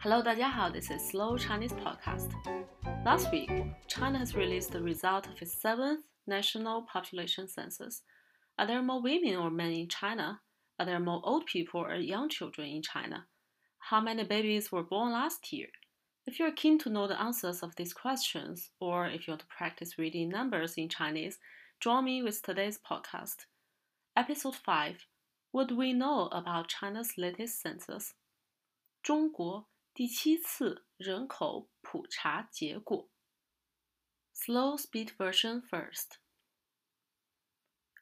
Hello，大家好，This is Slow Chinese Podcast. Last week, China has released the result of its seventh national population census. Are there more women or men in China? Are there more old people or young children in China? How many babies were born last year? If you're keen to know the answers of these questions, or if you want to practice reading numbers in Chinese, join me with today's podcast. Episode 5 What do we know about China's latest census? 中国 第七次人口普查结果。Slow speed version first。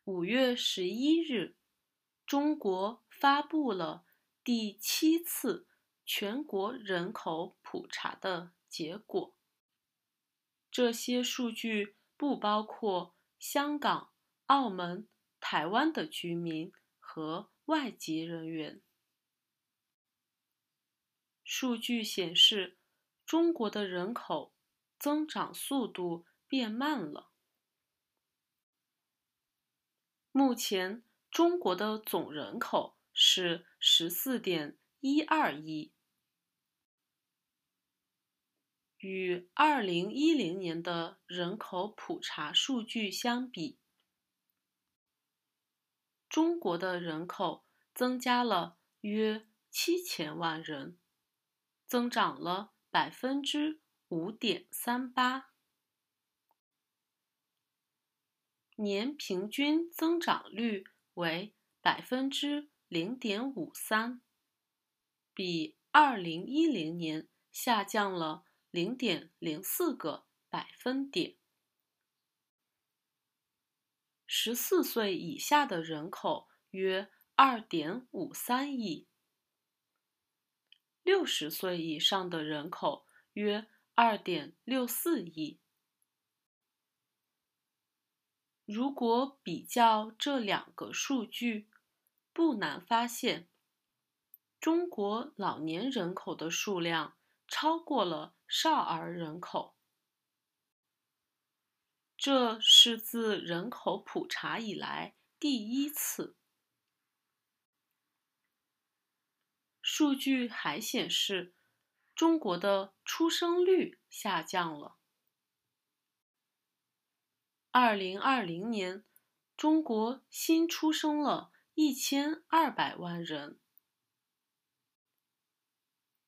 五月十一日，中国发布了第七次全国人口普查的结果。这些数据不包括香港、澳门、台湾的居民和外籍人员。数据显示，中国的人口增长速度变慢了。目前，中国的总人口是十四点一二亿，与二零一零年的人口普查数据相比，中国的人口增加了约七千万人。增长了百分之五点三八，年平均增长率为百分之零点五三，比二零一零年下降了零点零四个百分点。十四岁以下的人口约二点五三亿。六十岁以上的人口约二点六四亿。如果比较这两个数据，不难发现，中国老年人口的数量超过了少儿人口。这是自人口普查以来第一次。数据还显示，中国的出生率下降了。二零二零年，中国新出生了一千二百万人，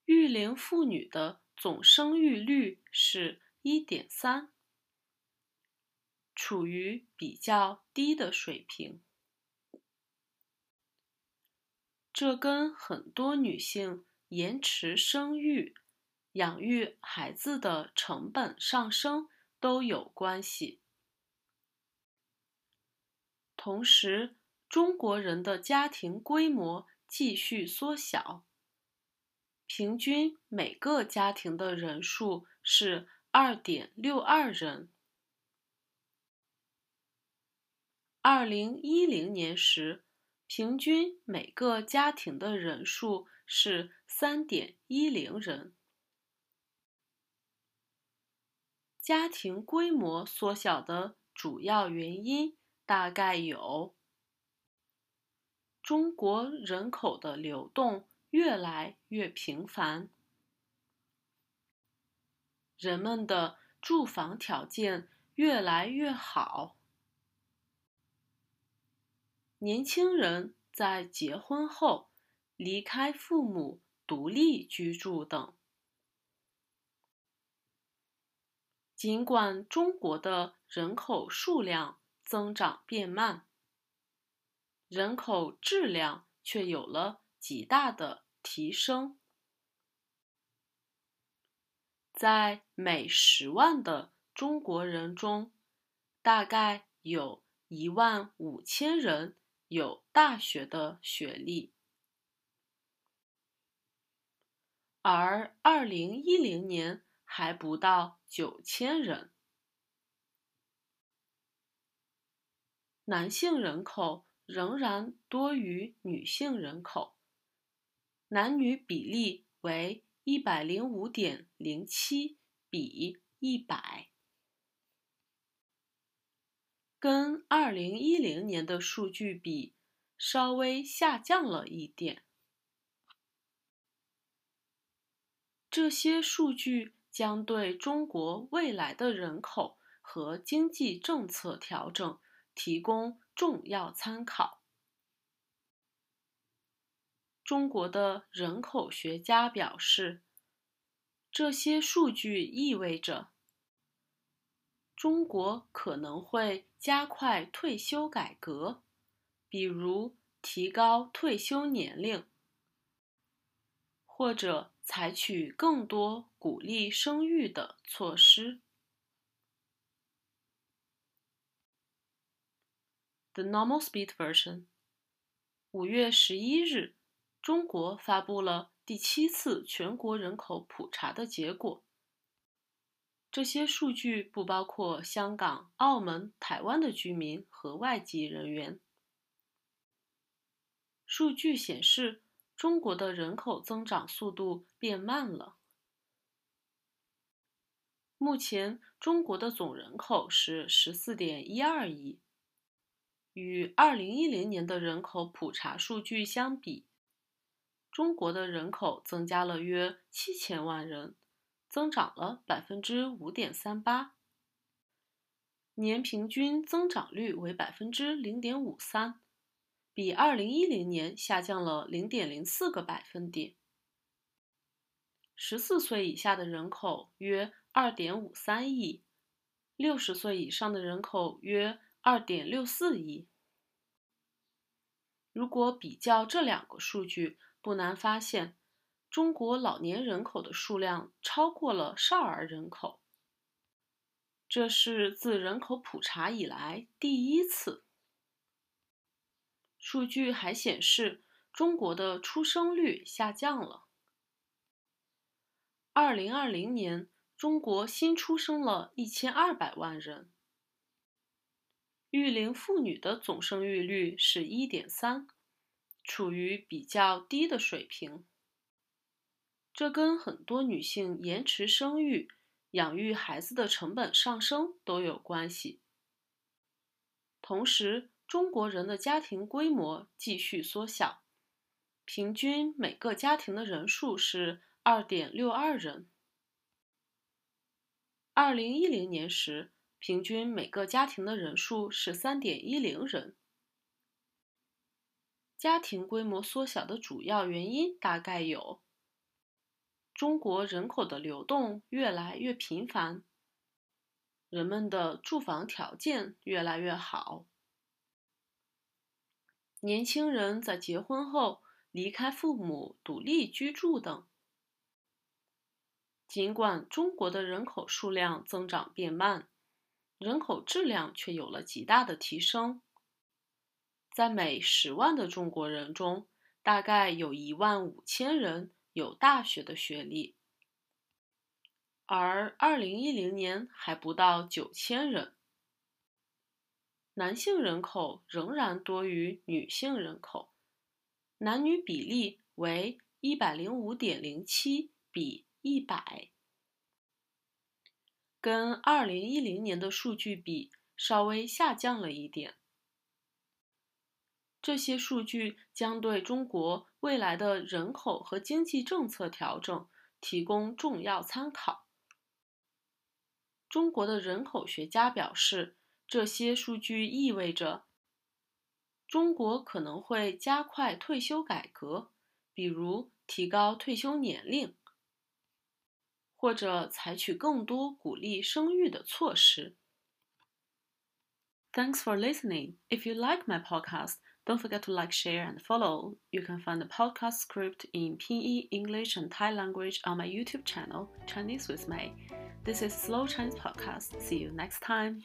育龄妇女的总生育率是一点三，处于比较低的水平。这跟很多女性延迟生育、养育孩子的成本上升都有关系。同时，中国人的家庭规模继续缩小，平均每个家庭的人数是二点六二人。二零一零年时。平均每个家庭的人数是三点一零人。家庭规模缩小的主要原因大概有：中国人口的流动越来越频繁，人们的住房条件越来越好。年轻人在结婚后离开父母独立居住等。尽管中国的人口数量增长变慢，人口质量却有了极大的提升。在每十万的中国人中，大概有一万五千人。有大学的学历，而二零一零年还不到九千人。男性人口仍然多于女性人口，男女比例为一百零五点零七比一百。跟二零一零年的数据比，稍微下降了一点。这些数据将对中国未来的人口和经济政策调整提供重要参考。中国的人口学家表示，这些数据意味着中国可能会加快退休改革，比如提高退休年龄。或者采取更多鼓励生育的措施。The normal speed version。五月十一日，中国发布了第七次全国人口普查的结果。这些数据不包括香港、澳门、台湾的居民和外籍人员。数据显示。中国的人口增长速度变慢了。目前，中国的总人口是十四点一二亿，与二零一零年的人口普查数据相比，中国的人口增加了约七千万人，增长了百分之五点三八，年平均增长率为百分之零点五三。比二零一零年下降了零点零四个百分点。十四岁以下的人口约二点五三亿，六十岁以上的人口约二点六四亿。如果比较这两个数据，不难发现，中国老年人口的数量超过了少儿人口，这是自人口普查以来第一次。数据还显示，中国的出生率下降了。二零二零年，中国新出生了一千二百万人，育龄妇女的总生育率是一点三，处于比较低的水平。这跟很多女性延迟生育、养育孩子的成本上升都有关系。同时，中国人的家庭规模继续缩小，平均每个家庭的人数是二点六二人。二零一零年时，平均每个家庭的人数是三点一零人。家庭规模缩小的主要原因大概有：中国人口的流动越来越频繁，人们的住房条件越来越好。年轻人在结婚后离开父母独立居住等。尽管中国的人口数量增长变慢，人口质量却有了极大的提升。在每十万的中国人中，大概有一万五千人有大学的学历，而二零一零年还不到九千人。男性人口仍然多于女性人口，男女比例为一百零五点零七比一百，跟二零一零年的数据比稍微下降了一点。这些数据将对中国未来的人口和经济政策调整提供重要参考。中国的人口学家表示。这些数据意味着，中国可能会加快退休改革，比如提高退休年龄，或者采取更多鼓励生育的措施。Thanks for listening. If you like my podcast, don't forget to like, share, and follow. You can find the podcast script in PE, English, and Thai language on my YouTube channel, Chinese with May. This is Slow Chinese Podcast. See you next time.